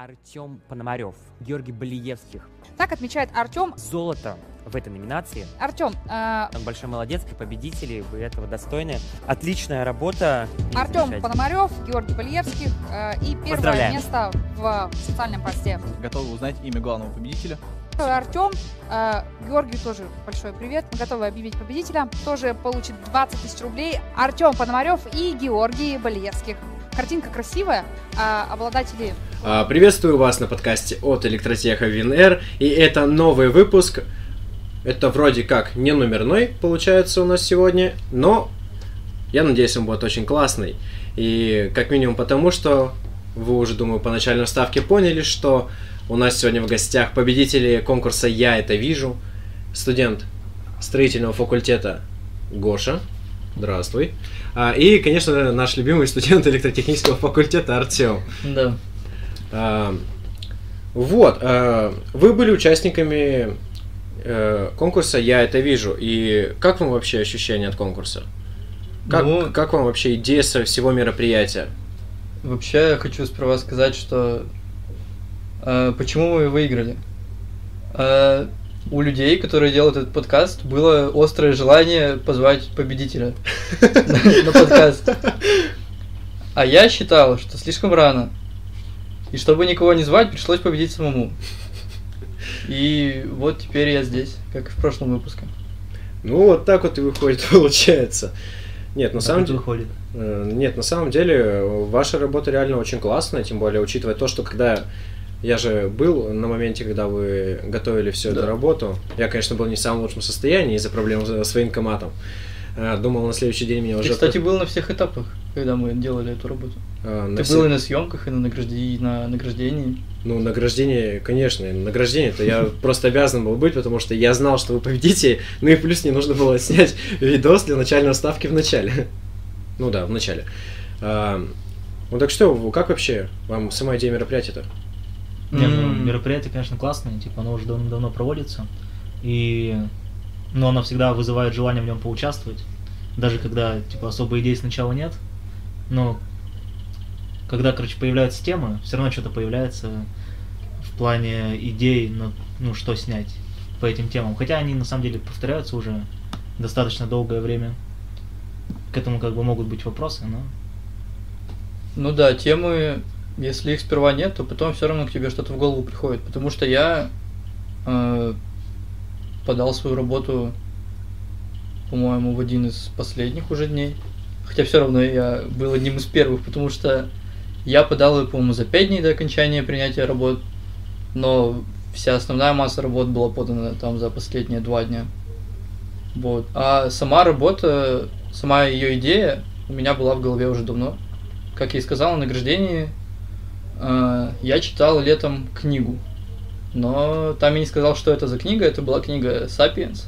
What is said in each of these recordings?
Артем Пономарев, Георгий Балиевских. Так отмечает Артем. Золото в этой номинации. Артем, э, Он большой молодец, вы победители, вы этого достойны. Отличная работа. Артем. Пономарев, Георгий Балиевских э, и первое место в социальном посте. Готовы узнать имя главного победителя? Артем, э, Георгию тоже большой привет. Мы готовы объявить победителя. Тоже получит 20 тысяч рублей. Артем Пономарев и Георгий Балиевских. Картинка красивая. а обладатели Приветствую вас на подкасте от Электротеха ВинР, и это новый выпуск. Это вроде как не номерной получается у нас сегодня, но я надеюсь, он будет очень классный. И как минимум потому, что вы уже, думаю, по начальной ставке поняли, что у нас сегодня в гостях победители конкурса «Я это вижу», студент строительного факультета Гоша. Здравствуй. А, И, конечно, наш любимый студент электротехнического факультета Артем. Да. А, Вот, а, вы были участниками э, конкурса «Я это вижу». И как вам вообще ощущения от конкурса? Как, Ну- как вам вообще идея со всего мероприятия? Вообще, я хочу сперва сказать, что э, почему мы выиграли. Э, у людей, которые делают этот подкаст, было острое желание позвать победителя на подкаст. А я считал, что слишком рано. И чтобы никого не звать, пришлось победить самому. И вот теперь я здесь, как и в прошлом выпуске. Ну, вот так вот и выходит, получается. Нет, на самом деле... выходит. Э, Нет, на самом деле, ваша работа реально очень классная, тем более, учитывая то, что когда я же был на моменте, когда вы готовили всю эту Да. работу, я, конечно, был не в самом лучшем состоянии из-за проблем с с военкоматом. Э, Думал, на следующий день меня Ты, уже... кстати, был на всех этапах, когда мы делали эту работу. на Ты все- был и на съемках, и на, награжде- и на награждении. Ну, награждение, конечно, награждение-то я просто обязан был быть, потому что я знал, что вы победите, ну и плюс мне нужно было снять видос для начальной ставки в начале. Ну да, в начале. А, Ну так что, как вообще вам сама идея мероприятия-то? Не, ну, мероприятие, конечно, классное, типа, оно уже давно, давно проводится, и, но оно всегда вызывает желание в нем поучаствовать, даже когда, типа, особой идеи сначала нет, но когда, короче, появляются темы, все равно что-то появляется в плане идей, ну, ну, что снять по этим темам, хотя они, на самом деле, повторяются уже достаточно долгое время, к этому, как бы, могут быть вопросы, но... Ну да, темы, если их сперва нет, то потом все равно к тебе что-то в голову приходит. Потому что я э, подал свою работу, по-моему, в один из последних уже дней. Хотя все равно я был одним из первых, потому что я подал ее, по-моему, за пять дней до окончания принятия работ, но вся основная масса работ была подана там за последние два дня. Вот. А сама работа, сама ее идея у меня была в голове уже давно. Как я и сказал на награждении, э, я читал летом книгу. Но там я не сказал, что это за книга. Это была книга «Сапиенс»,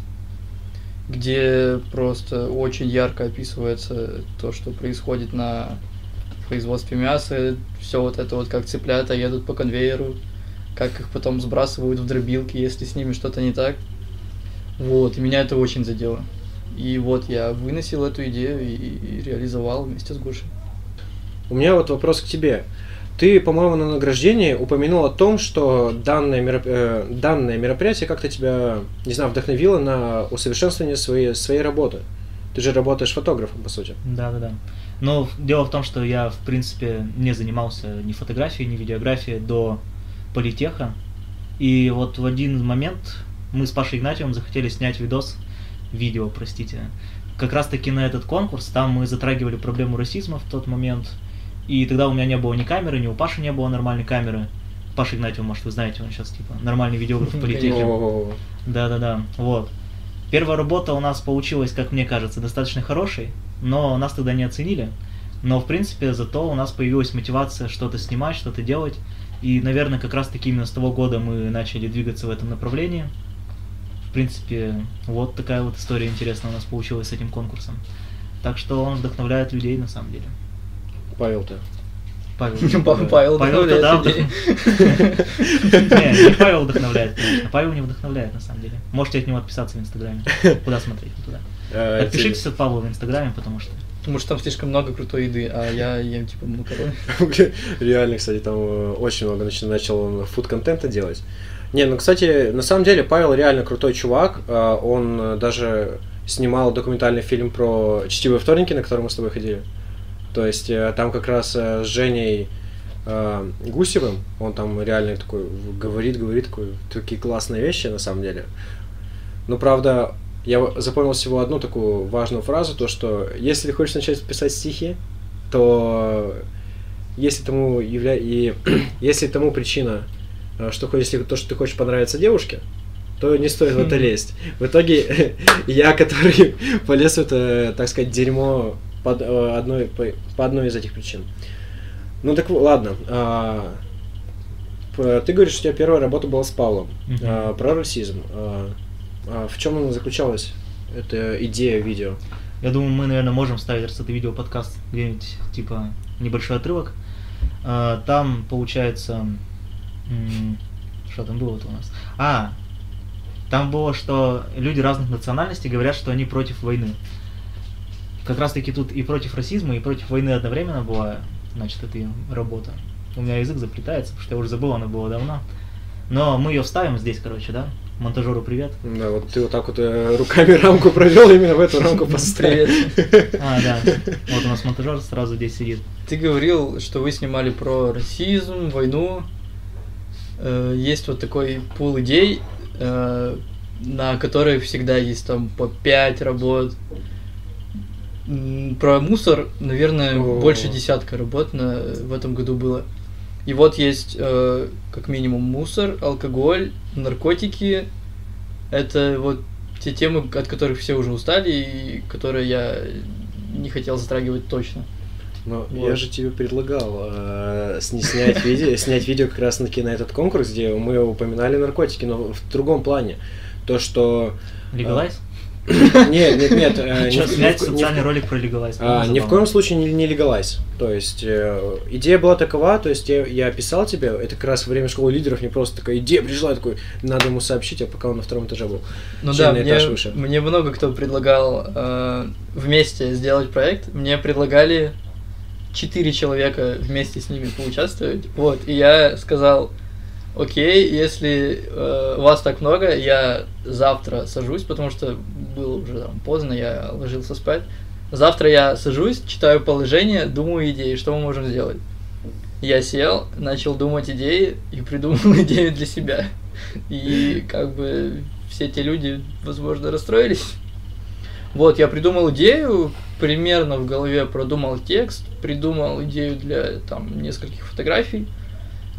где просто очень ярко описывается то, что происходит на производстве мяса. Все вот это вот, как цыплята едут по конвейеру, как их потом сбрасывают в дробилки, если с ними что-то не так. Вот, и меня это очень задело. И вот я выносил эту идею и, и реализовал вместе с Гошей. У меня вот вопрос к тебе. Ты, по-моему, на награждении упомянул о том, что данное, мероп- э, данное мероприятие как-то тебя, не знаю, вдохновило на усовершенствование своей, своей работы. Ты же работаешь фотографом, по сути. Да, да, да. Но дело в том, что я, в принципе, не занимался ни фотографией, ни видеографией до политеха. И вот в один момент мы с Пашей Игнатьевым захотели снять видос, видео, простите, как раз таки на этот конкурс. Там мы затрагивали проблему расизма в тот момент. И тогда у меня не было ни камеры, ни у Паши не было нормальной камеры. Паша Игнатьев, может, вы знаете, он сейчас типа нормальный видеограф в политехе. Да-да-да, вот. Первая работа у нас получилась, как мне кажется, достаточно хорошей, но нас тогда не оценили. Но, в принципе, зато у нас появилась мотивация что-то снимать, что-то делать. И, наверное, как раз-таки именно с того года мы начали двигаться в этом направлении. В принципе, вот такая вот история интересная у нас получилась с этим конкурсом. Так что он вдохновляет людей на самом деле. Павел-то. Павел. Павел Павел Павел-то, да, вдохновляет Не, не Павел вдохновляет, конечно. Павел не вдохновляет, на самом деле. Можете от него отписаться в Инстаграме. Куда смотреть? Туда. Э, Отпишитесь от Павла в Инстаграме, потому что Потому что там слишком много крутой еды, а я ем типа макароны. Реально, кстати, там э, очень много начал, начал он фуд-контента делать. Не, ну, кстати, на самом деле Павел реально крутой чувак. э, Он э, даже снимал документальный фильм про чтивые вторники, на который мы с тобой ходили. То есть э, там как раз э, с Женей э, Гусевым, он там реально такой говорит, говорит такой, такие классные вещи на самом деле. Но правда, я запомнил всего одну такую важную фразу, то что если ты хочешь начать писать стихи, то если тому явля... и если тому причина, что если то, что ты хочешь понравиться девушке, то не стоит в это лезть. В итоге я, который полез в это, так сказать, дерьмо под э, одной, по, по одной из этих причин. Ну так ладно. а, ты говоришь, что у тебя первая работа была с Павлом. Мгм. А, про расизм. А, а в чем она заключалась? Это идея видео. Я думаю, мы, наверное, можем вставить, раз это видео подкаст, где-нибудь, типа, небольшой отрывок. А, Там, получается, что там было-то у нас? А, там было, что люди разных национальностей говорят, что они против войны. Как раз таки тут и против расизма, и против войны одновременно была, значит, эта работа. У меня язык заплетается, потому что я уже забыл, она была давно. Но мы ее вставим здесь, короче, да? Монтажеру привет. Да, вот ты вот так вот э, руками рамку провел, именно в эту рамку поставил. А, да. Вот у нас монтажер сразу здесь сидит. Ты говорил, что вы снимали про расизм, войну. Э, Есть вот такой пул идей, э, на которые всегда есть там по 5 работ. Про мусор, наверное, О. больше десятка работ на, в этом году было. И вот есть э, как минимум мусор, алкоголь, наркотики. Это вот те темы, от которых все уже устали и которые я не хотел затрагивать точно. Но Вот. я же тебе предлагал э, снять видео, снять видео как раз таки на этот конкурс, где мы упоминали наркотики, но в другом плане. То, что... Легалайз? Нет, нет, нет. э, Что, снять социальный ролик про легалайз? А, ни в коем случае не, легалайз. То есть э, идея была такова, то есть я, писал тебе, это как раз во время школы лидеров, мне просто такая идея пришла, я такой, надо ему сообщить, а пока он на втором этаже был. Ну да, мне, много кто предлагал э, вместе сделать проект. Мне предлагали четыре человека вместе с ними поучаствовать. Вот, и я сказал, окей, если э, вас так много, я завтра сажусь, потому что было уже там поздно, я ложился спать. Завтра я сажусь, читаю положение, думаю идеи, что мы можем сделать. Я сел, начал думать идеи и придумал идею для себя. И как бы все те люди, возможно, расстроились. Вот, я придумал идею, примерно в голове продумал текст, придумал идею для там нескольких фотографий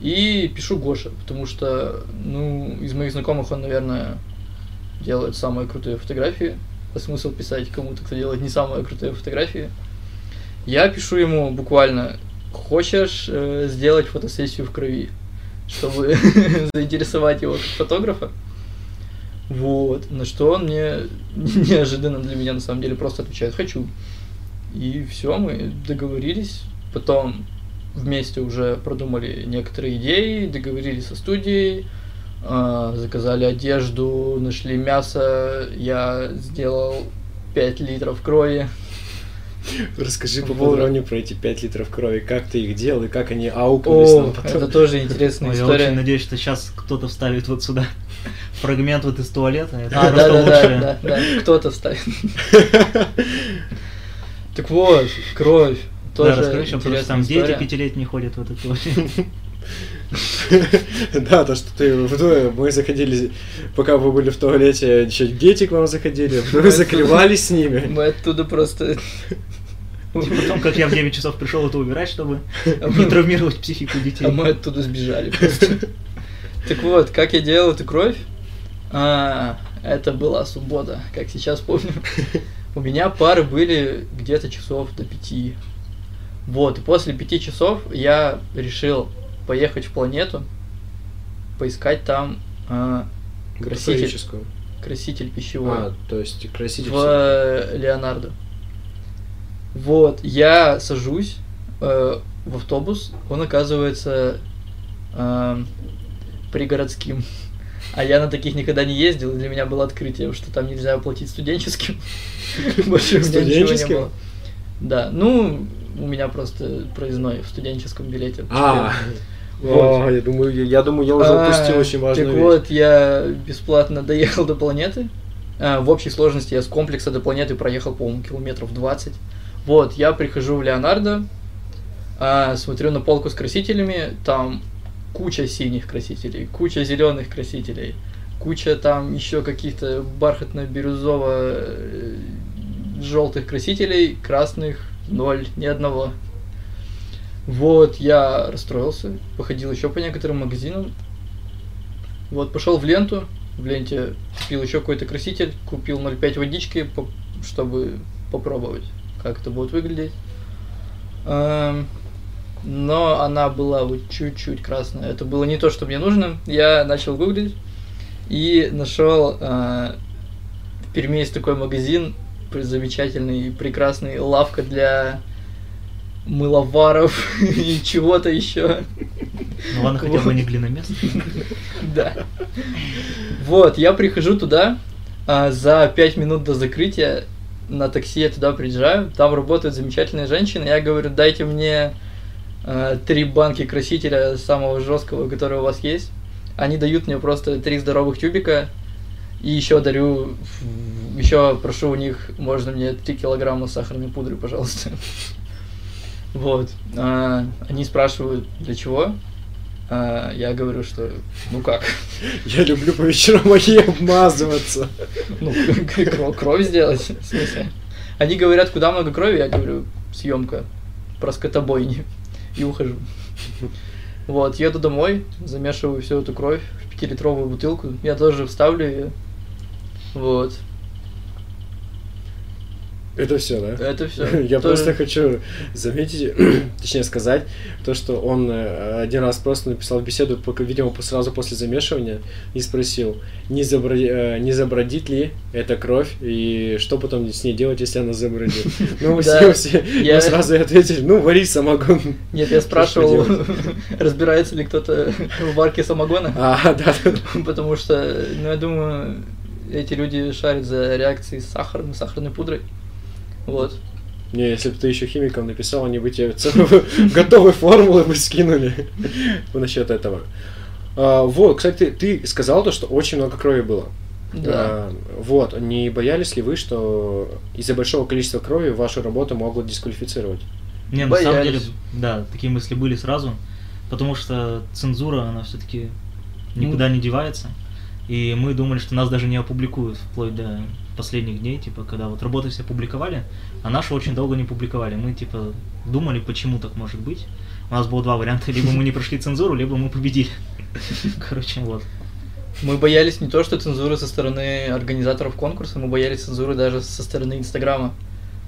и пишу Гоше, потому что, ну, из моих знакомых он, наверное, делает самые крутые фотографии. А смысл писать кому-то, кто делает не самые крутые фотографии. Я пишу ему буквально, хочешь э, сделать фотосессию в крови, чтобы заинтересовать его как фотографа. Вот, на что он мне неожиданно для меня на самом деле просто отвечает «хочу». И все, мы договорились. Потом вместе уже продумали некоторые идеи, договорились со студией, а, заказали одежду, нашли мясо, я сделал 5 литров крови. Расскажи Вот. поподробнее про эти 5 литров крови, как ты их делал и как они аукнулись О, нам потом. это тоже интересная Ой, я история. очень надеюсь, что сейчас кто-то вставит вот сюда фрагмент вот из туалета. Это А, да, да, да, кто-то вставит. Так вот, кровь. Да, Тоже расскажи еще, потому что там интересная дети история. пятилетние ходят в этот туалет. Да, то, что ты мы заходили, пока вы были в туалете, еще дети к вам заходили, вы закрывались с ними. Мы оттуда просто... Потом, как я в 9 часов пришел это убирать, чтобы не травмировать психику детей. А мы оттуда сбежали просто. Так вот, как я делал эту кровь? А, это была суббота, как сейчас помню. У меня пары были где-то часов до пяти. Вот, и после пяти часов я решил поехать в планету, поискать там а, краситель, краситель пищевой. А, то есть краситель. в э, Леонардо. Вот, я сажусь э, в автобус, он оказывается э, пригородским. А я на таких никогда не ездил, и для меня было открытие, что там нельзя оплатить студенческим. Больше у меня ничего не Студенческим? было. Да, ну, у меня просто проездной в студенческом билете. А, Вот. Я думаю, я, я думаю, я уже А, упустил очень важную Так вещь. вот, я бесплатно доехал до планеты. А, В общей сложности я с комплекса до планеты проехал, по-моему, километров 20. Вот, я прихожу в Леонардо, а, смотрю на полку с красителями, там куча синих красителей, куча зеленых красителей, куча там еще каких-то бархатно-бирюзово-желтых красителей, красных ноль, ни одного. Вот, я расстроился, походил еще по некоторым магазинам. Вот, пошел в ленту, в ленте купил еще какой-то краситель, купил 0,5 водички, чтобы попробовать, как это будет выглядеть. Эм, Но она была вот чуть-чуть красная. Это было не то, что мне нужно. Я начал гуглить и нашел э, в Перми есть такой магазин замечательный, прекрасный, лавка для мыловаров и чего-то еще. Ну ладно, хотя бы не глиномест. Да. Вот, я прихожу туда, а, за пять минут до закрытия на такси я туда приезжаю, там работают замечательные женщины, я говорю, дайте мне а, три банки красителя самого жесткого, который у вас есть. Они дают мне просто три здоровых тюбика, и еще дарю, еще прошу у них, можно мне 3 килограмма сахарной пудры, пожалуйста. Вот. А, Они спрашивают, для чего? А, Я говорю, что, ну как, Я люблю по вечерам моей обмазываться. ну, кровь, кровь сделать, в смысле. Они говорят, куда много крови, я говорю, съемка про скотобойни, и ухожу. Вот, еду домой, замешиваю всю эту кровь в пятилитровую бутылку, я тоже вставлю ее. Вот, Это все, да? это все. Я просто хочу заметить, точнее сказать, то, что он э, один раз просто написал беседу, видимо, сразу после замешивания, и спросил, не, заброди- э, не забродит ли эта кровь, и что потом с ней делать, если она забродит. Ну, мы Да, все, все я- мы сразу ответили, ну, вари самогон. Нет, я спрашивал, разбирается ли кто-то в варке самогона. А, да. Потому что, ну, я думаю, эти люди шарят за реакции с сахаром и сахарной пудрой. Вот. Не, если бы ты еще химиком написал, они бы тебе целую готовые формулы бы скинули насчет этого. А, вот, кстати, ты, ты сказал то, что очень много крови было. Да. А, вот, не боялись ли вы, что из-за большого количества крови вашу работу могут дисквалифицировать? Не, на самом деле, да, такие мысли были сразу, потому что цензура, она все-таки никуда не девается. И мы думали, что нас даже не опубликуют вплоть до последних дней, типа, когда вот работы все публиковали, а наши очень долго не публиковали. Мы, типа, думали, почему так может быть. У нас было два варианта, либо мы не прошли цензуру, либо мы победили. Короче, вот. Мы боялись не то, что цензуры со стороны организаторов конкурса, мы боялись цензуры даже со стороны Инстаграма.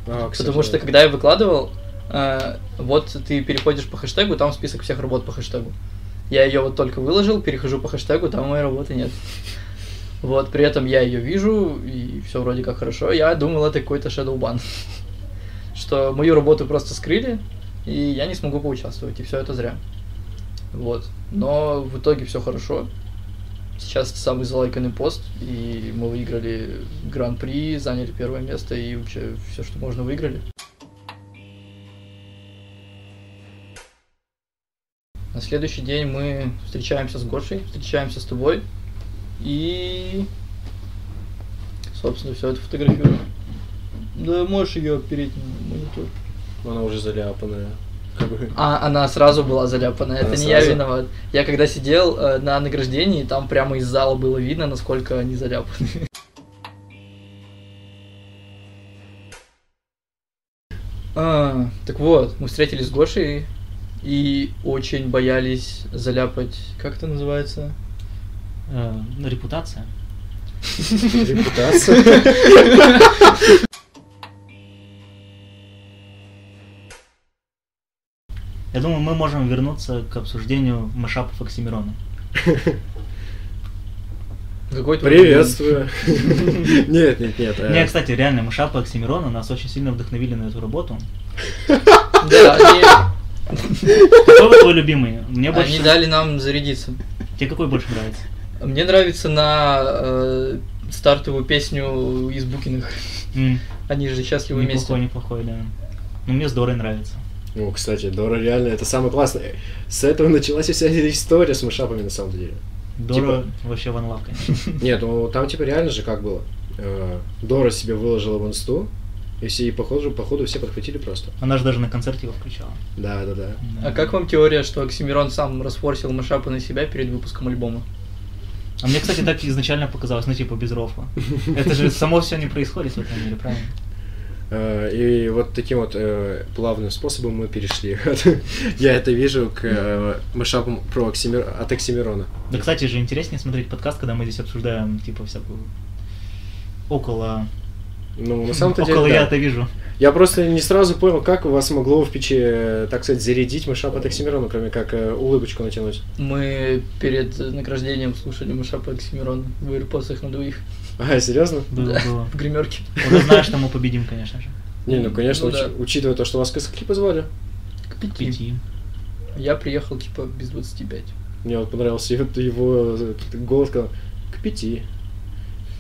А, Потому что когда я выкладывал, э, вот ты переходишь по хэштегу, там список всех работ по хэштегу. Я ее вот только выложил, перехожу по хэштегу, там моей работы нет. Вот, при этом я ее вижу, и все вроде как хорошо. Я думал, это какой-то shadow ban. Что мою работу просто скрыли, и я не смогу поучаствовать, и все это зря. Вот. Но в итоге все хорошо. Сейчас самый залайканный пост, и мы выиграли гран-при, заняли первое место, и вообще все, что можно, выиграли. На следующий день мы встречаемся с Гошей, встречаемся с тобой, и, собственно, все это фотографируем. Да, можешь ее опереть на монитор. Она уже заляпанная. А, она сразу была заляпана. Это Она не я сразу? виноват. Я когда сидел э, на награждении, там прямо из зала было видно, насколько они заляпаны. А, так вот, мы встретились с Гошей и очень боялись заляпать. Как это называется? Э, ну, репутация. Репутация. Я думаю, мы можем вернуться к обсуждению машапов Оксимирона. Какой твой Приветствую. Нет, нет, нет. э, Не, кстати, реально, машапы Оксимирона нас очень сильно вдохновили на эту работу. Да, Какой твой любимый? Мне больше... они дали нам зарядиться. Тебе какой больше нравится? Мне нравится на э, стартовую песню из Букиных. М, Они же счастливы вместе. Неплохой, неплохой, да. Ну, мне с Дорой нравится. Ну, кстати, Дора реально, это самое классное. С этого началась вся история с мышапами, на самом деле. Дора вообще ван лав, конечно. Нет, ну там типа реально же как было. Э, Дора себе выложила в инсту, и все, и походу, походу все подхватили просто. Она же даже на концерте его включала. Да, да, да. Да. А как вам теория, что Оксимирон сам расфорсил мышапы на себя перед выпуском альбома? А мне, кстати, так изначально показалось, ну, типа, без рофла. Это же само все не происходит в этом мире, правильно? Э, И вот таким вот э, плавным способом мы перешли. Я это вижу к э, мышапам про Оксимир... от Оксимирона. Да, кстати, же интереснее смотреть подкаст, когда мы здесь обсуждаем, типа, всякую около... Ну, на самом-то деле, около да. я-то вижу. Я просто не сразу понял, как у вас могло в печи, так сказать, зарядить мышап от Оксимирона, кроме как э, улыбочку натянуть. Мы перед награждением слушали мышапы Оксимирона в AirPods на двоих А, серьезно? Было, Да. было. в гримерке. Уже знаешь, что мы победим, конечно же. Не, ну конечно, Ну да. уч- учитывая то, что вас к скольки позвали. К пяти. Пяти. Я приехал типа без 25. Мне вот понравился его, его э, голос, сказал, к пяти.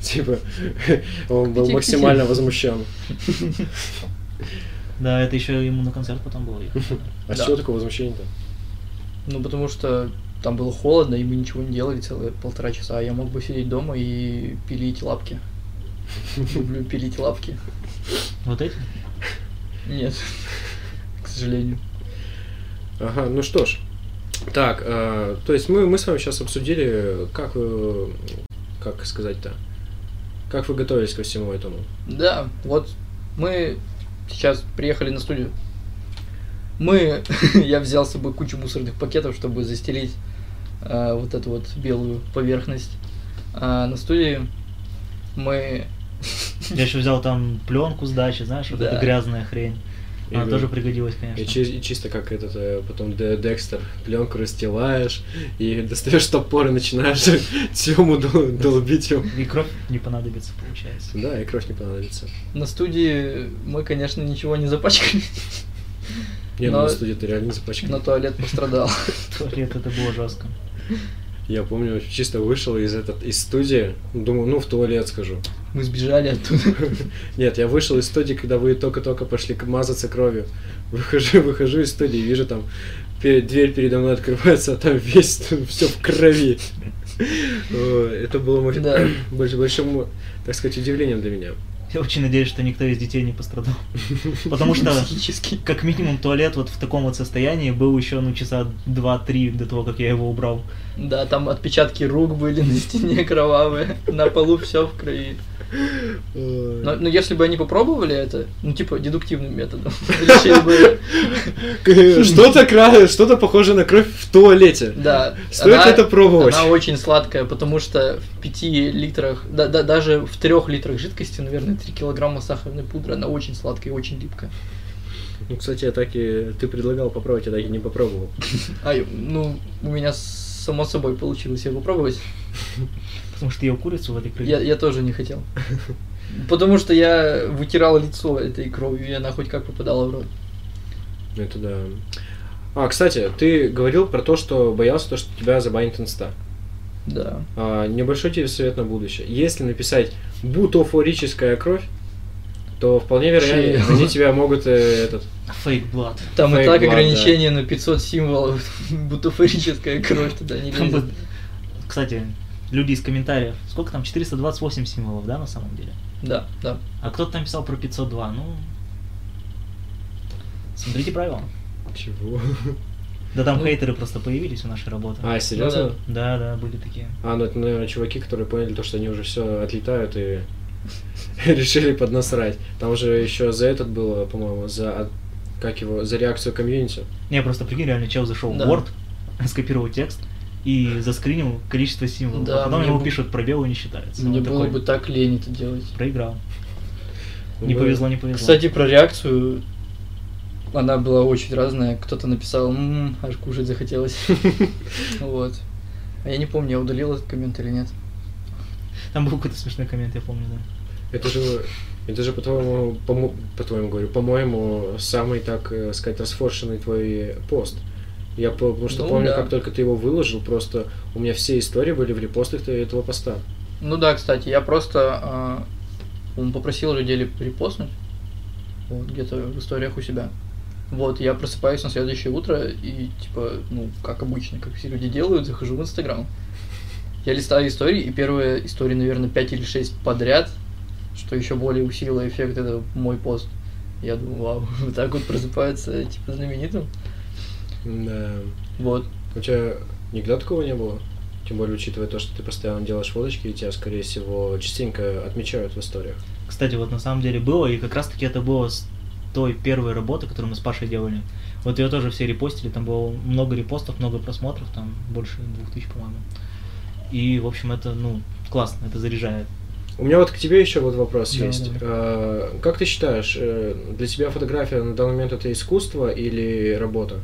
Типа, он был максимально возмущен. Да, это еще ему на концерт потом было. ехать. А чего такое возмущение-то? Ну, потому что там было холодно, и мы ничего не делали целые полтора часа. А я мог бы сидеть дома и пилить лапки. Люблю пилить лапки. Вот эти? Нет, к сожалению. Ага, ну что ж. Так, э, то есть мы, мы с вами сейчас обсудили, как вы, как сказать-то, как вы готовились ко всему этому. Да, вот мы сейчас приехали на студию. Мы, я взял с собой кучу мусорных пакетов, чтобы застелить э, вот эту вот белую поверхность. А на студии мы... Я еще взял там пленку с дачи, знаешь, вот Да. эта грязная хрень. Она И- тоже пригодилась, И, конечно. чи- и чисто как этот, э, потом Де- Декстер, пленку расстилаешь, и достаешь топор и начинаешь тему дол- долбить его. И кровь не понадобится, получается. Да, и кровь не понадобится. На студии мы, конечно, ничего не запачкали, Не, ну Но- на студии ты реально не запачкан. но туалет пострадал. Туалет это было жестко. Я помню, чисто вышел из, этот, из студии, думаю, ну в туалет скажу. Мы сбежали оттуда. Нет, я вышел из студии, когда вы только-только пошли мазаться кровью. Выхожу, выхожу из студии, вижу там, дверь передо мной открывается, а там весь, все в крови. Это было большим, так сказать, удивлением для меня. Я очень надеюсь, что никто из детей не пострадал. Потому что, как минимум, туалет вот в таком вот состоянии был еще, ну, часа 2-3 до того, как я его убрал. Да, там отпечатки рук были на стене кровавые, на полу все в крови. Но, но если бы они попробовали это, ну типа дедуктивным методом, Что-то что-то похоже на кровь в туалете. да. Стоит это пробовать. Она очень сладкая, потому что в 5 литрах, да, да, даже в 3 литрах жидкости, наверное, 3 килограмма сахарной пудры, она очень сладкая и очень липкая. Ну, кстати, я так и... Ты предлагал попробовать, я так и не попробовал. А, ну, у меня само собой получилось ее попробовать. Потому что я курицу в этой крови. Я, я тоже не хотел. Потому что я вытирал лицо этой кровью, и она хоть как попадала в рот. Это да. А, кстати, ты говорил про то, что боялся, то, что тебя забанит инста. Да. А, небольшой тебе совет на будущее. Если написать бутафорическая кровь, то вполне вероятно, Чел. они тебя могут э, этот. Фейк блад. Там и Fake так blood, ограничение на 500 символов. Бутафорическая кровь туда не Там лезет. Кстати, люди из комментариев, сколько там, 428 символов, да, на самом деле? Да, да. А кто-то там писал про 502, ну... Смотрите правила. Чего? Да там Ну. хейтеры просто появились у нашей работы. А, серьезно? Ну Да, да, были такие. А, ну это, наверное, чуваки, которые поняли то, что они уже все отлетают и решили поднасрать. Там же еще за этот было, по-моему, за как его, за реакцию комьюнити. Не, просто прикинь, реально чел зашел Да. в Word, скопировал текст и заскринил количество символов. Да, а потом мне ему бы- пишут, пробелы не считается. Мне Он было такой, бы так лень это делать. Проиграл. Не повезло, не повезло. Кстати, про реакцию она была очень разная. Кто-то написал, «М, аж кушать захотелось. Вот. А я не помню, я удалил этот коммент или нет. Там был какой-то смешной коммент, я помню, да. Это же, это же по-твоему, по-мо- по-твоему говорю, по-моему, самый, так э, сказать, расфоршенный твой пост. Я по- потому что Ну помню, да. как только ты его выложил, просто у меня все истории были в репостах этого поста. Ну да, кстати, я просто м, попросил людей репостнуть. вот, где-то в историях у себя. Вот, я просыпаюсь на следующее утро и, типа, ну, как обычно, как все люди делают, захожу в Инстаграм. Я листаю истории, и первая история, наверное, 5 или 6 подряд, что еще более усилило эффект, это мой пост. Я думаю, вау, вот так вот просыпается, типа, знаменитым. Да. Вот. У тебя никогда такого не было? Тем более, учитывая то, что ты постоянно делаешь фоточки, и тебя, скорее всего, частенько отмечают в историях. Кстати, вот на самом деле было, и как раз таки это было с той первой работы, которую мы с Пашей делали. Вот ее тоже все репостили, там было много репостов, много просмотров, там больше двух тысяч, по-моему. И, в общем, это, ну, классно, это заряжает. У меня вот к тебе еще вот вопрос Да, есть. да. А, Как ты считаешь, э, для тебя фотография на данный момент это искусство или работа?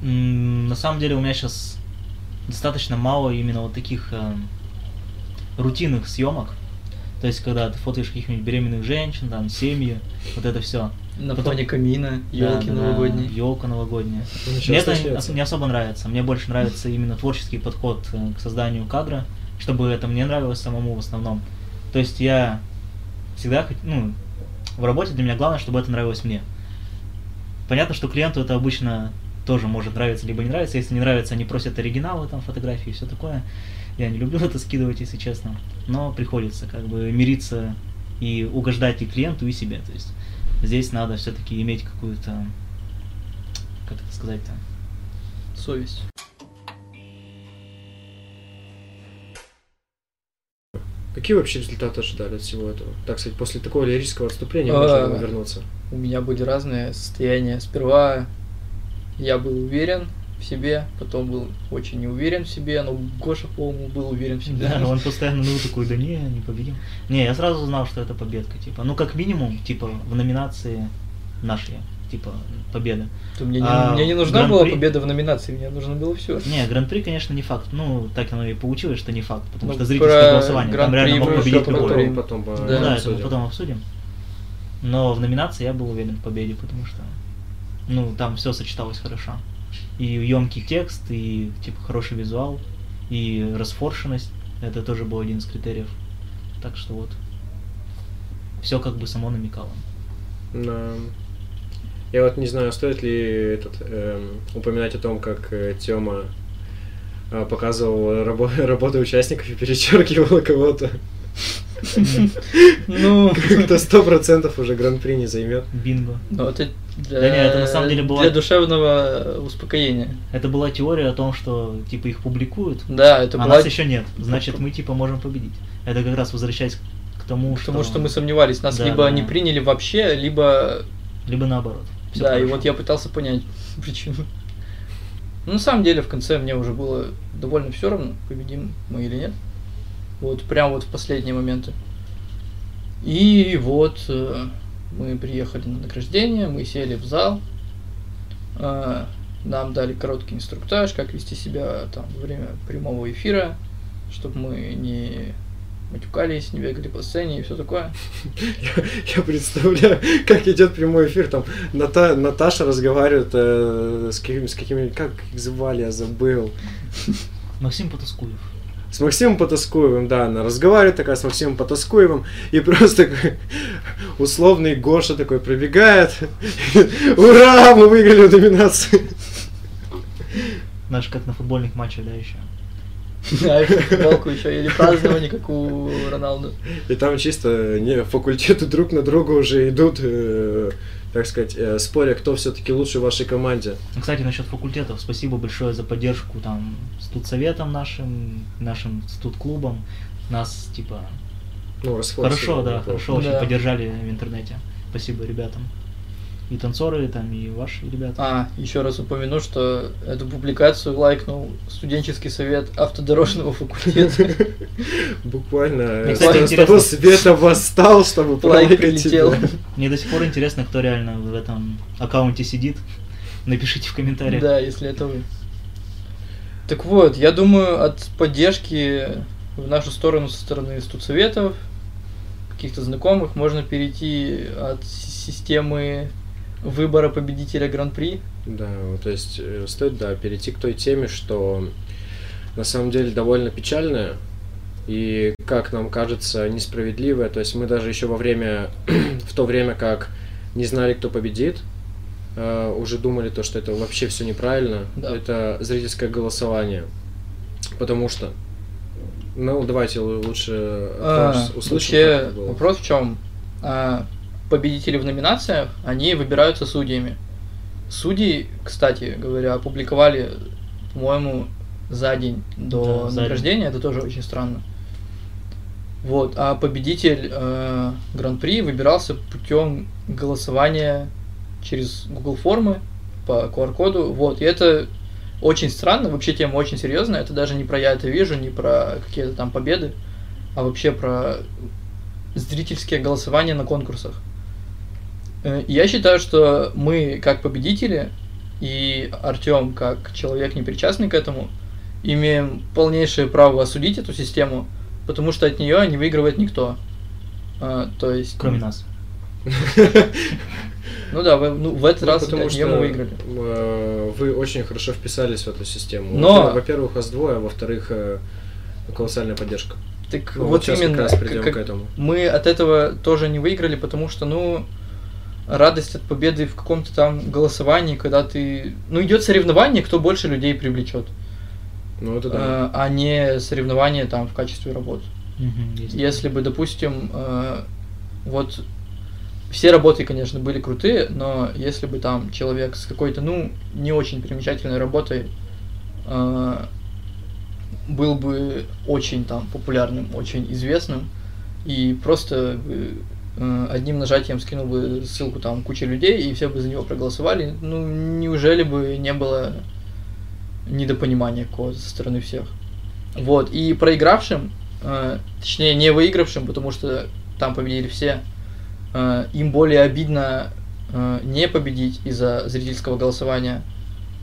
На самом деле у меня сейчас достаточно мало именно вот таких эм, рутинных съемок. То есть, когда ты фотоешь каких-нибудь беременных женщин, там, семьи, вот это все. На Потом- фоне камина, елки новогодние. Елка новогодняя. Мне это начнется. не особо нравится. Мне больше нравится именно творческий подход э, к созданию кадра, чтобы это мне нравилось самому в основном. То есть я всегда, хот- ну, в работе для меня главное, чтобы это нравилось мне. Понятно, что клиенту это обычно тоже может нравиться либо не нравится. Если не нравится, они просят оригиналы, там, фотографии и все такое. Я не люблю это скидывать, если честно. Но приходится как бы мириться и угождать и клиенту, и себе. То есть здесь надо все-таки иметь какую-то, как это сказать-то, Совесть. Какие вообще результаты ожидали от всего этого? Так сказать, после такого лирического отступления А. можно было вернуться. У меня были разные состояния. Сперва я был уверен в себе, потом был очень не уверен в себе, но Гоша, по-моему, был уверен в себе. Да, он постоянно ну такой, да не, не победим. Не, я сразу знал, что это победка, типа. Ну, как минимум, типа, в номинации нашей, типа, победа. То мне, не, А, мне не нужна была победа в номинации, мне нужно было все. Не, гран-при, конечно, не факт. Ну, так оно и получилось, что не факт, потому Ну, что зрительское голосование, там реально мог победить любой. Потом, потом, Да. Ну да, это мы потом обсудим. Но в номинации я был уверен в победе, потому что, ну, там все сочеталось хорошо. И емкий текст, и, типа, хороший визуал, и расфоршенность. Это тоже был один из критериев. Так что вот. Все как бы само намекало. Да. Я вот не знаю, стоит ли этот, эм, упоминать о том, как Тёма э, показывал рабо- работу участников и перечеркивал кого-то. Ну, Кто сто процентов уже гран-при не займет. Бинго. ну, это для, Да не, это на самом деле была- для душевного успокоения. Это была теория о том, что типа их публикуют, Да, это а была нас еще нет. Значит, мы типа можем победить. Это как раз возвращаясь к тому, Потому что мы сомневались, нас Да, либо да. не приняли вообще, либо Либо наоборот. Всё да, и хорошо. вот я пытался понять причину. Ну, на самом деле, в конце мне уже было довольно все равно, победим мы или нет. Вот, прям вот в последние моменты. И вот э, мы приехали на награждение, мы сели в зал. э, Нам дали короткий инструктаж, как вести себя там во время прямого эфира, чтобы мы не матюкались, не бегали по сцене и все такое. Я, я представляю, как идет прямой эфир, там Ната- Наташа разговаривает э, с, какими, с какими, как их звали, я забыл. Максим Потаскуев. С Максимом Потаскуевым, да, она разговаривает такая с Максимом Потаскуевым, и просто условный Гоша такой пробегает. Ура, мы выиграли в номинации. Знаешь, как на футбольных матчах, да, еще. Да, футболку еще или празднование, как у Роналду. И там чисто не, факультеты друг на друга уже идут, э, так сказать, э, споря, кто все-таки лучше в вашей команде. Ну, Кстати, насчет факультетов, спасибо большое за поддержку там студсоветом нашим, нашим студклубом. Нас, типа, Ну, хорошо, да, неплохо. хорошо очень Да. поддержали в интернете. Спасибо ребятам. И танцоры, там, и ваши ребята. А, еще раз упомяну, что эту публикацию лайкнул студенческий совет автодорожного факультета. Буквально Мне, э, кстати, с, того интересно. света восстал, чтобы Лайк прилетел. Мне до сих пор интересно, кто реально в этом аккаунте сидит. Напишите в комментариях. Да, если это вы. Так вот, я думаю, от поддержки в нашу сторону со стороны студсоветов, каких-то знакомых, можно перейти от системы выбора победителя гран-при. Да, то есть э, стоит, да, перейти к той теме, что на самом деле довольно печальная и, как нам кажется, несправедливая. То есть мы даже еще во время то время как не знали, кто победит, э, уже думали то, что это вообще все неправильно. Да. Это зрительское голосование. Потому что... Ну, давайте лучше А, услышим, Вообще, вопрос в чем? Победители в номинациях, они выбираются судьями. Судьи, кстати говоря, опубликовали, по-моему, за день до Да, награждения, это тоже очень странно. Вот, а победитель э, Гран-при выбирался путем голосования через Google формы по QR-коду. Вот, и это очень странно, вообще тема очень серьезная. Это даже не про я это вижу, не про какие-то там победы, а вообще про зрительские голосования на конкурсах. Э, Я считаю, что мы, как победители, и Артем, как человек, не причастный к этому, имеем полнейшее право осудить эту систему, потому что от нее не выигрывает никто. А, то есть... Кроме нас. Ну да, в, ну, в этот Ну, раз потому мы выиграли. э, вы очень хорошо вписались в эту систему. Но- Во- Во-первых, вас двое, а во-вторых, э, колоссальная поддержка. Так Ну, вот сейчас именно, как раз придем как- к этому. мы от этого тоже не выиграли, потому что, ну, радость от победы в каком-то там голосовании, когда ты... Ну, идет соревнование, кто больше людей привлечет, Ну, это да. э, а не соревнование там в качестве работы. Есть. Если бы, допустим, э, вот все работы, конечно, были крутые, но если бы там человек с какой-то, ну, не очень примечательной работой э, был бы очень там популярным, очень известным, и просто бы, э, одним нажатием скинул бы ссылку там куче людей, и все бы за него проголосовали, ну, неужели бы не было недопонимания какого-то со стороны всех? Вот, и проигравшим, э, точнее, не выигравшим, потому что там победили все, э, им более обидно э, не победить из-за зрительского голосования,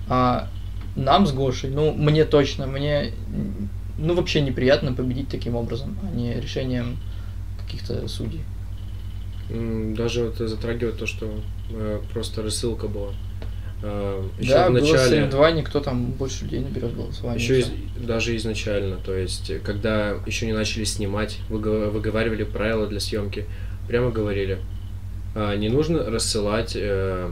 а нам с Гошей, ну, мне точно, мне, ну, вообще неприятно победить таким образом, а не решением каких-то судей. Даже вот затрагивает то, что э, просто рассылка была. Э, Еще да, в было начале, соревнование, кто там больше людей наберет голосование. еще из- даже изначально, то есть, э, когда еще не начали снимать, выго- выговаривали правила для съемки, прямо говорили, а, не нужно рассылать э,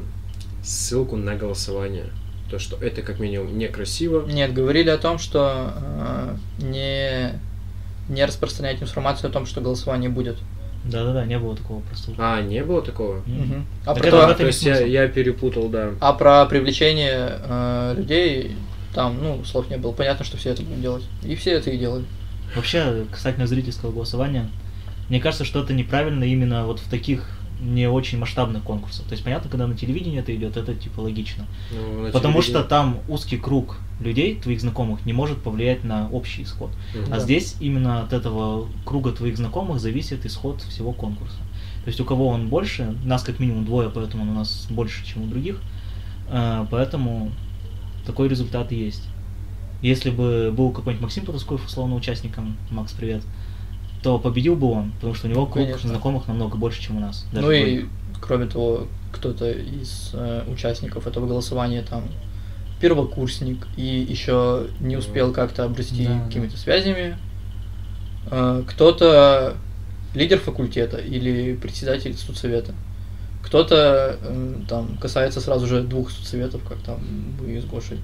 ссылку на голосование. То, что это как минимум некрасиво. Нет, говорили о том, что э, не, не распространять информацию о том, что голосование будет. Да-да-да, не было такого просто. А, не было такого? Мгм. А, Так про это то- то есть я, я перепутал, да. а про привлечение э, людей там, ну, слов не было. Понятно, что все это будут делать. И все это и делали. Вообще, касательно зрительского голосования, мне кажется, что это неправильно именно вот в таких не очень масштабных конкурсах. То есть понятно, когда на телевидении это идет, это типа логично. Ну, Потому телевидении. что там узкий круг людей, твоих знакомых, не может повлиять на общий исход. Мгм. А Да. здесь именно от этого круга твоих знакомых зависит исход всего конкурса. То есть у кого он больше, нас как минимум двое, поэтому он у нас больше, чем у других, э, поэтому такой результат и есть. Если бы был какой-нибудь Максим Потаскуев, условно, участником, Макс, привет, то победил бы он, потому что у него круг Конечно. знакомых намного больше, чем у нас. даже ну и, двоих. кроме того, кто-то из э, участников этого голосования там первокурсник и еще не успел как-то обрасти Да, да. какими-то связями. Э, кто-то лидер факультета или председатель студсовета. Кто-то э, там касается сразу же двух студсоветов, как там вы с Гошей.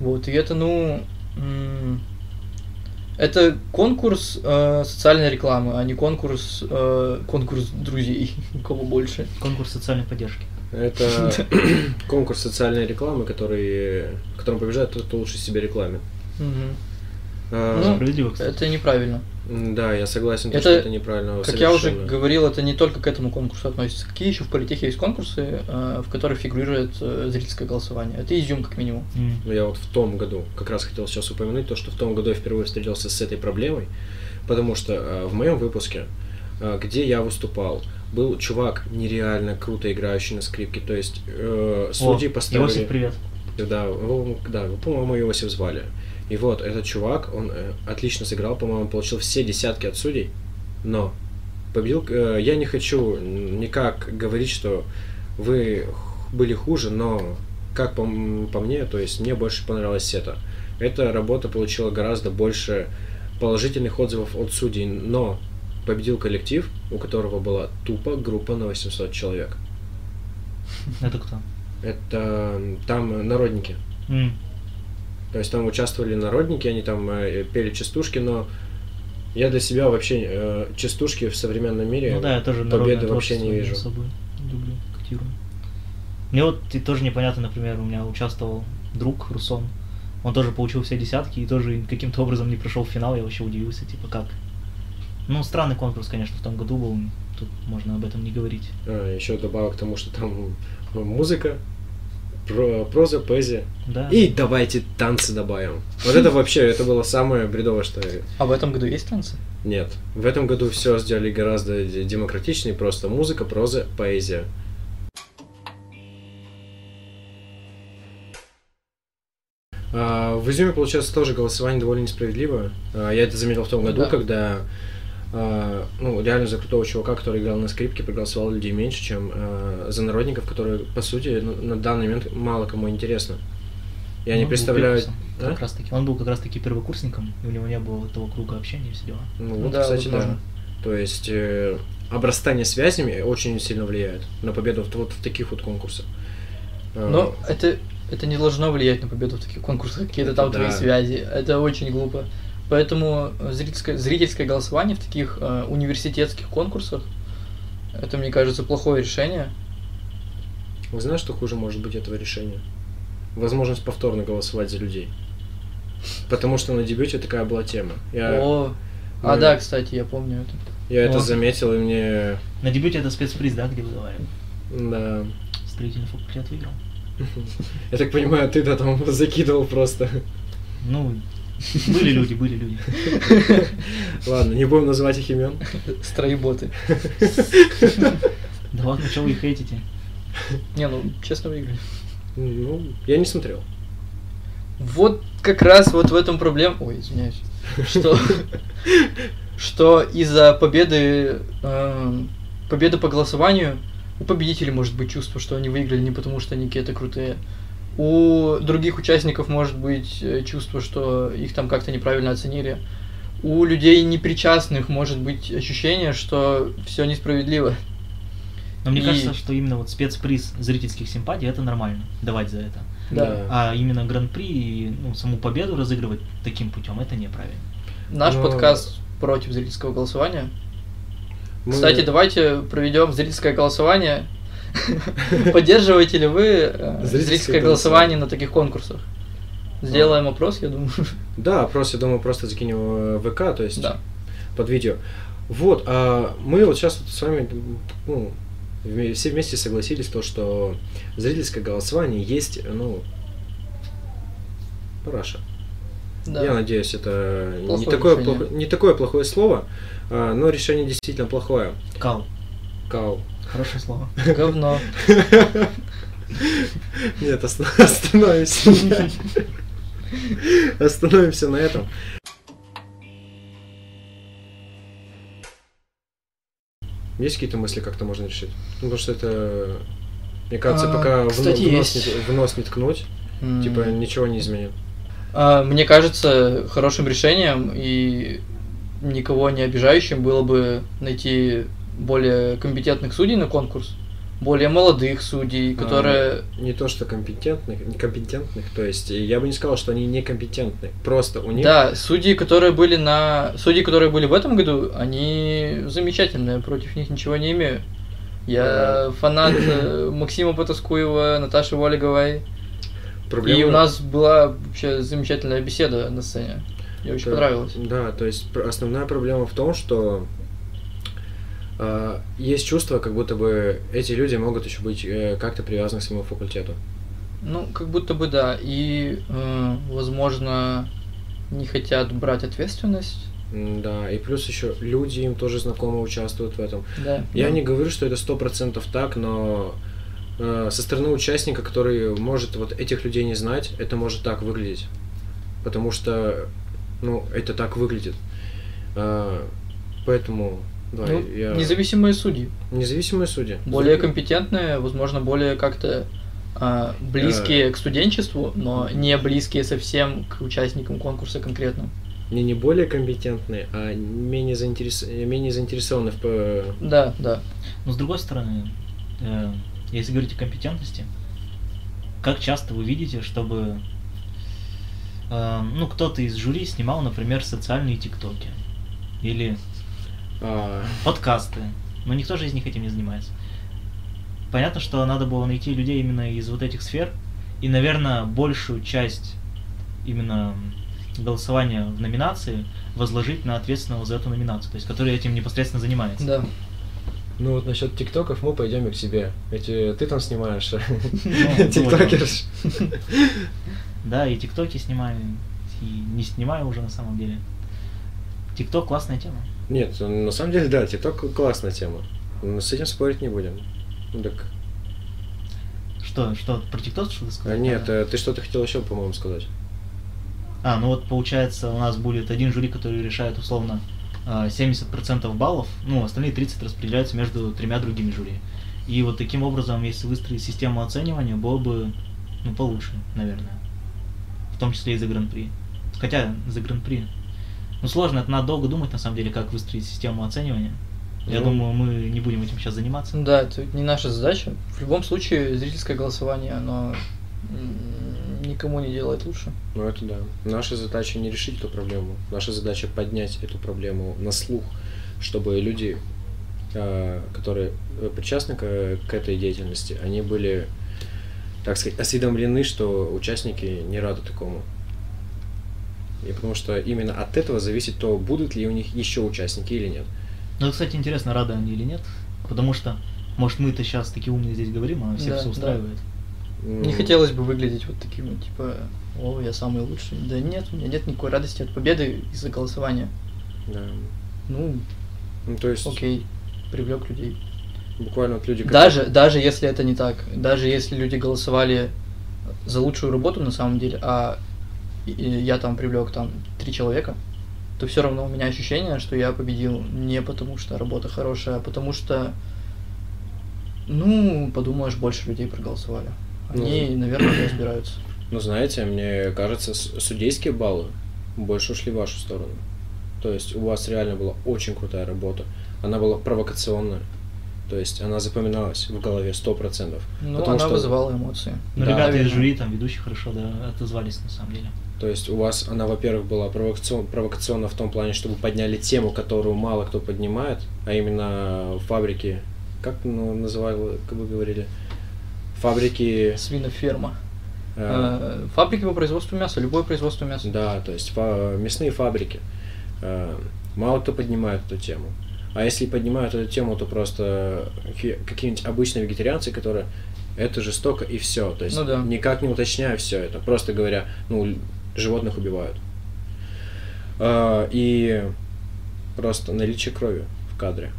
Вот, и это, ну, м, это конкурс э, социальной рекламы, а не конкурс, э, конкурс друзей, у кого больше. Конкурс социальной поддержки. Это конкурс социальной рекламы, который, в котором побеждает тот, кто лучше себя рекламит. Мгм. А, Ну, Справедливо, кстати. Это неправильно. Да, я согласен, то, это, что это неправильно. Как я уже совершенно. говорил, это не только к этому конкурсу относится. Какие еще в политехе есть конкурсы, э, в которых фигурирует э, зрительское голосование? Это изюм, как минимум. Ну, я вот в том году как раз хотел сейчас упомянуть то, что в том году я впервые встретился с этой проблемой, потому что э, в моем выпуске, э, где я выступал, был чувак нереально круто играющий на скрипке, то есть э, судьи О, поставили... Иосиф, привет. Да, да, по-моему, Иосиф звали. И вот, этот чувак, он э, отлично сыграл, по-моему, получил все десятки от судей, но победил... э, я не хочу никак говорить, что вы были хуже, но как по, по мне, то есть мне больше понравилась это. Эта работа получила гораздо больше положительных отзывов от судей, но победил коллектив, у которого была тупо группа на 800 человек. Это кто? Это там народники. М, То есть там участвовали народники, они там э, пели частушки, но я для себя вообще э, частушки в современном мире Ну да, я тоже победы вообще не вижу. особо люблю, котирую. Мне вот и тоже непонятно, например, у меня участвовал друг Русон. Он тоже получил все десятки и тоже каким-то образом не прошел в финал. Я вообще удивился, типа как. Ну, странный конкурс, конечно, в том году был. Тут можно об этом не говорить. А, еще добавок к тому, что там м, музыка, про- проза, поэзия. Да. И давайте танцы добавим. Вот это вообще, это было самое бредовое, что... А в этом году есть танцы? Нет. В этом году все сделали гораздо де- демократичнее, просто музыка, проза, поэзия. А, В Изюме, получается, тоже голосование довольно несправедливое. А, Я это заметил в том году, Да. когда а, ну, реально за крутого чувака, который играл на скрипке, проголосовало людей меньше, чем а, за народников, которые, по сути, ну, на данный момент мало кому интересно. Я Он не представляю... первокурсом, А? Как раз таки. Он был как раз таки первокурсником, и у него не было того круга общения и все дела. Ну, вот, Да, кстати, да. возможно. То есть э, обрастание связями очень сильно влияет на победу в, вот в таких вот конкурсах. А, Но это, это не должно влиять на победу в таких конкурсах, какие-то там Да. твои связи. Это очень глупо. Поэтому э, зрительское, зрительское голосование в таких э, университетских конкурсах, это, мне кажется, плохое решение. Вы знаете, что хуже может быть этого решения? Возможность повторно голосовать за людей. Потому что на дебюте такая была тема. Я, О, а мы- да, кстати, я помню это. я это О. заметил, и мне... На дебюте это спецприз, да, где выдавали? Да. Строительный факультет выиграл. Я так понимаю, ты-то там закидывал просто. Ну, были люди, были люди. Ладно, не будем называть их имен. Строеботы. Да ладно, что вы их хейтите? Не, ну, честно выиграли. Ну, я не смотрел. Вот как раз вот в этом проблема. Ой, извиняюсь. Что, что из-за победы, эм, победы по голосованию у победителей может быть чувство, что они выиграли не потому, что они какие-то крутые. У других участников может быть э, чувство, что их там как-то неправильно оценили. У людей непричастных может быть ощущение, что все несправедливо. Но мне И- кажется, что именно вот спецприз зрительских симпатий это нормально, давать за это. Да. А именно гран-при и ну, саму победу разыгрывать таким путем это неправильно. Наш Но- подкаст против зрительского голосования. Мы- Кстати, давайте проведем зрительское голосование. Поддерживаете ли вы э, Зрительское голосование на таких конкурсах? Сделаем опрос, я думаю. Да, опрос, я думаю, просто закинем в ВК, то есть под видео. Вот, а мы вот сейчас вот с вами ну, все вместе согласились, то, что зрительское голосование есть, ну, параша. Да. Я надеюсь, это не такое, плохо- не такое плохое слово, а, но решение действительно плохое. Кал. Кау. Хорошее слово. Говно. Нет, ост- остановимся. Остановимся на этом. Есть какие-то мысли, как это можно решить? Ну, потому что это, мне кажется, А, пока в, кстати, в нос есть. не, в нос не ткнуть, М. типа ничего не изменит. А, Мне кажется, хорошим решением и никого не обижающим было бы найти более компетентных судей на конкурс, более молодых судей, которые... А, не то, что компетентных, некомпетентных, то есть я бы не сказал, что они некомпетентны. Просто у них... Да, судьи, которые были на... Судьи, которые были в этом году, они замечательные, против них ничего не имею. Я фанат э, Максима Потаскуева, Наташи Волиговой. проблема- И у нас была вообще замечательная беседа на сцене. Мне очень Да, понравилось. Да, то есть основная проблема в том, что а, есть чувство, как будто бы эти люди могут еще быть э, как-то привязаны к своему факультету. Ну, как будто бы да. И, э, возможно, не хотят брать ответственность. Да, и плюс еще люди им тоже знакомы участвуют в этом. Да. Я да. не говорю, что это сто процентов так, но э, со стороны участника, который может вот этих людей не знать, это может так выглядеть. Потому что, ну, это так выглядит. А, поэтому, да, Ну, я... Независимые судьи. Независимые судьи. Более Судьи. компетентные, возможно, более как-то а, близкие к студенчеству, но не близкие совсем к участникам конкурса конкретно. не, не более компетентные, а менее, заинтерес... менее заинтересованы в... п- Да, да. Но с другой стороны, э, если говорить о компетентности, как часто вы видите, чтобы э, ну, кто-то из жюри снимал, например, социальные тиктоки или а, подкасты, но никто же из них этим не занимается. Понятно, что надо было найти людей именно из вот этих сфер, и, наверное, большую часть именно голосования в номинации возложить на ответственного за эту номинацию, то есть который этим непосредственно занимается. Да. ну вот насчет тиктоков мы пойдем и к себе. Эти ты там снимаешь, Ну, тиктокерш. Да, и тиктоки снимаю, и не снимаю уже на самом деле. Тикток классная тема. Нет, на самом деле, да, тикток классная тема. Но с этим спорить не будем. Ну так. Что, что, про тикток что-то А, сказать? нет, Да. э, ты что-то хотел еще, по-моему, сказать. А, ну вот получается у нас будет один жюри, который решает условно а, 70% баллов, ну остальные 30 распределяются между тремя другими жюри. И вот таким образом, если выстроить систему оценивания, было бы ну, получше, наверное. В том числе и за гран-при. Хотя за гран-при. Ну сложно, это надо долго думать на самом деле, как выстроить систему оценивания. Я Ну. думаю, мы не будем этим сейчас заниматься. Ну Да, это не наша задача. В любом случае, зрительское голосование, оно никому не делает лучше. Ну это да. Наша задача не решить эту проблему. Наша задача поднять эту проблему на слух, чтобы люди, э, которые причастны к, к этой деятельности, они были, так сказать, осведомлены, что участники не рады такому. И потому что именно от этого зависит то, будут ли у них еще участники или нет. Ну, кстати, интересно, рады они или нет. Потому что, может, мы-то сейчас такие умные здесь говорим, а всех Да, все да. устраивает. Не хотелось бы выглядеть вот таким, вот, типа, о, я самый лучший. Да нет, у меня нет никакой радости от победы из-за голосования. Да. Ну, Ну, то есть, окей, привлек людей. буквально вот люди... Даже, даже если это не так, даже если люди голосовали за лучшую работу на самом деле, а и- и я там привлек там три человека, то все равно у меня ощущение, что я победил не потому, что работа хорошая, а потому что, ну, подумаешь, больше людей проголосовали. Они, наверное, не разбираются. Ну, знаете, мне кажется, судейские баллы больше ушли в вашу сторону. То есть у вас реально была очень крутая работа. Она была провокационная. То есть она запоминалась в голове сто процентов. Ну, Потому она что- вызывала эмоции. Ну, Да, ребята из наверное. жюри, там, ведущие хорошо, да, отозвались на самом деле. То есть у вас она, во-первых, была провокацион, провокационна в том плане, чтобы подняли тему, которую мало кто поднимает, а именно фабрики, как ну, называли, как вы говорили, фабрики... Свиноферма. э, Э, Фабрики по производству мяса, любое производство мяса. Да, то есть фа- мясные фабрики. Э, Мало кто поднимает эту тему. А если поднимают эту тему, то просто какие- какие-нибудь обычные вегетарианцы, которые это жестоко и все. То есть Ну да. никак не уточняя все это, просто говоря, ну, животных убивают. А, И просто наличие крови в кадре.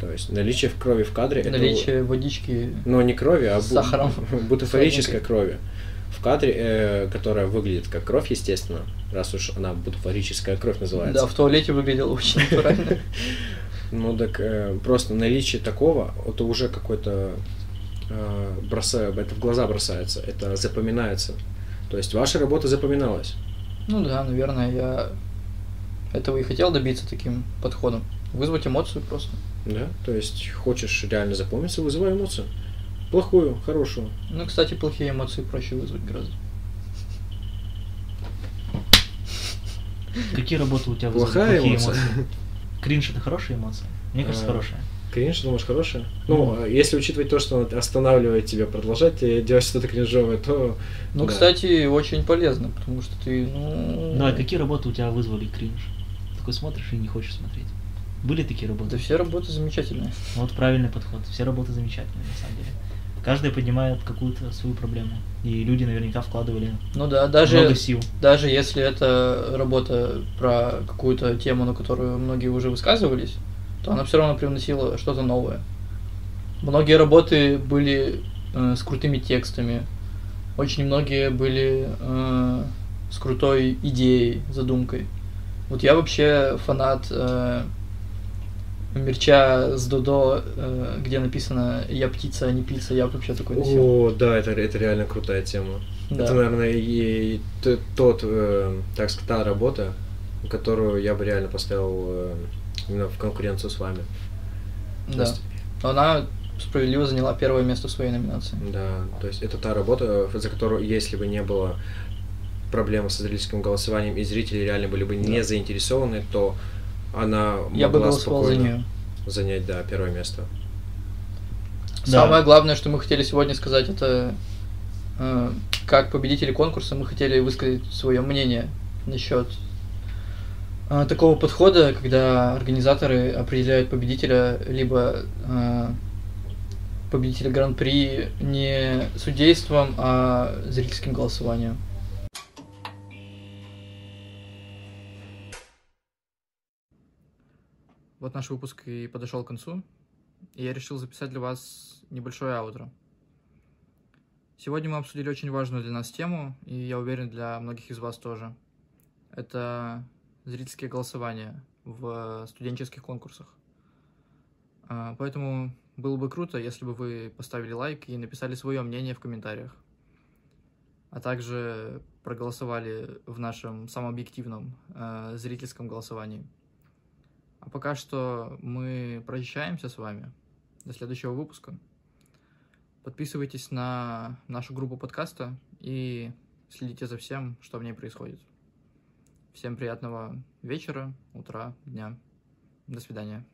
То есть наличие в крови в кадре это- Наличие водички. но не крови, а сахаром. бутафорической крови. В кадре, э, которая выглядит как кровь, естественно, раз уж она бутафорическая кровь называется. Да, в туалете выглядел очень натурально. Ну так э, просто наличие такого, это уже какой-то э, бросаю, это в глаза бросается, это запоминается. То есть ваша работа запоминалась. Ну да, наверное, я этого и хотел добиться таким подходом. Вызвать эмоцию просто. Да? То есть хочешь реально запомниться, вызывай эмоцию. Плохую, хорошую. Ну, кстати, плохие эмоции проще вызвать гораздо. Какие работы у тебя вызывают Плохая плохие эмоция. эмоции? Кринж это хорошая эмоция? Мне кажется, А, хорошая. Конечно, думаешь, хорошая. Ну, а если учитывать то, что он останавливает тебя продолжать делать что-то кринжовое, то... Ну, да. кстати, очень полезно, потому что ты, ну... Давай, какие работы у тебя вызвали кринж? Такой смотришь и не хочешь смотреть. Были такие работы? Да все работы замечательные. Ну, Вот правильный подход. Все работы замечательные, на самом деле. Каждая поднимает какую-то свою проблему. И люди наверняка вкладывали Ну да, даже, много сил. даже если это работа про какую-то тему, на которую многие уже высказывались, то она все равно привносила что-то новое. Многие работы были э, с крутыми текстами, очень многие были э, с крутой идеей, задумкой. Вот я вообще фанат э, мерча с Додо, э, где написано «Я птица, а не пицца», я вообще такой носил. О, да, это, это реально крутая тема. Да. Это, наверное, и т- тот, э, так сказать, та работа, которую я бы реально поставил э, именно в конкуренцию с вами. Да. есть, Но она справедливо заняла первое место в своей номинации. да, то есть это та работа, за которую, если бы не было проблем со зрительским голосованием и зрители реально были бы не заинтересованы, то она Я бы могла голосовал за спокойно нее. занять, да, первое место. Да. Самое главное, что мы хотели сегодня сказать, это э, как победители конкурса мы хотели высказать свое мнение насчет э, такого подхода, когда организаторы определяют победителя, либо э, победителя гран-при не судейством, а зрительским голосованием. Вот наш выпуск и подошел к концу, и я решил записать для вас небольшое аутро. Сегодня мы обсудили очень важную для нас тему, и я уверен, для многих из вас тоже. Это зрительские голосования в студенческих конкурсах. А, Поэтому было бы круто, если бы вы поставили лайк и написали свое мнение в комментариях. А также проголосовали в нашем самом объективном э, зрительском голосовании. А пока что мы прощаемся с вами. До следующего выпуска. Подписывайтесь на нашу группу подкаста и следите за всем, что в ней происходит. Всем приятного вечера, утра, дня. До свидания.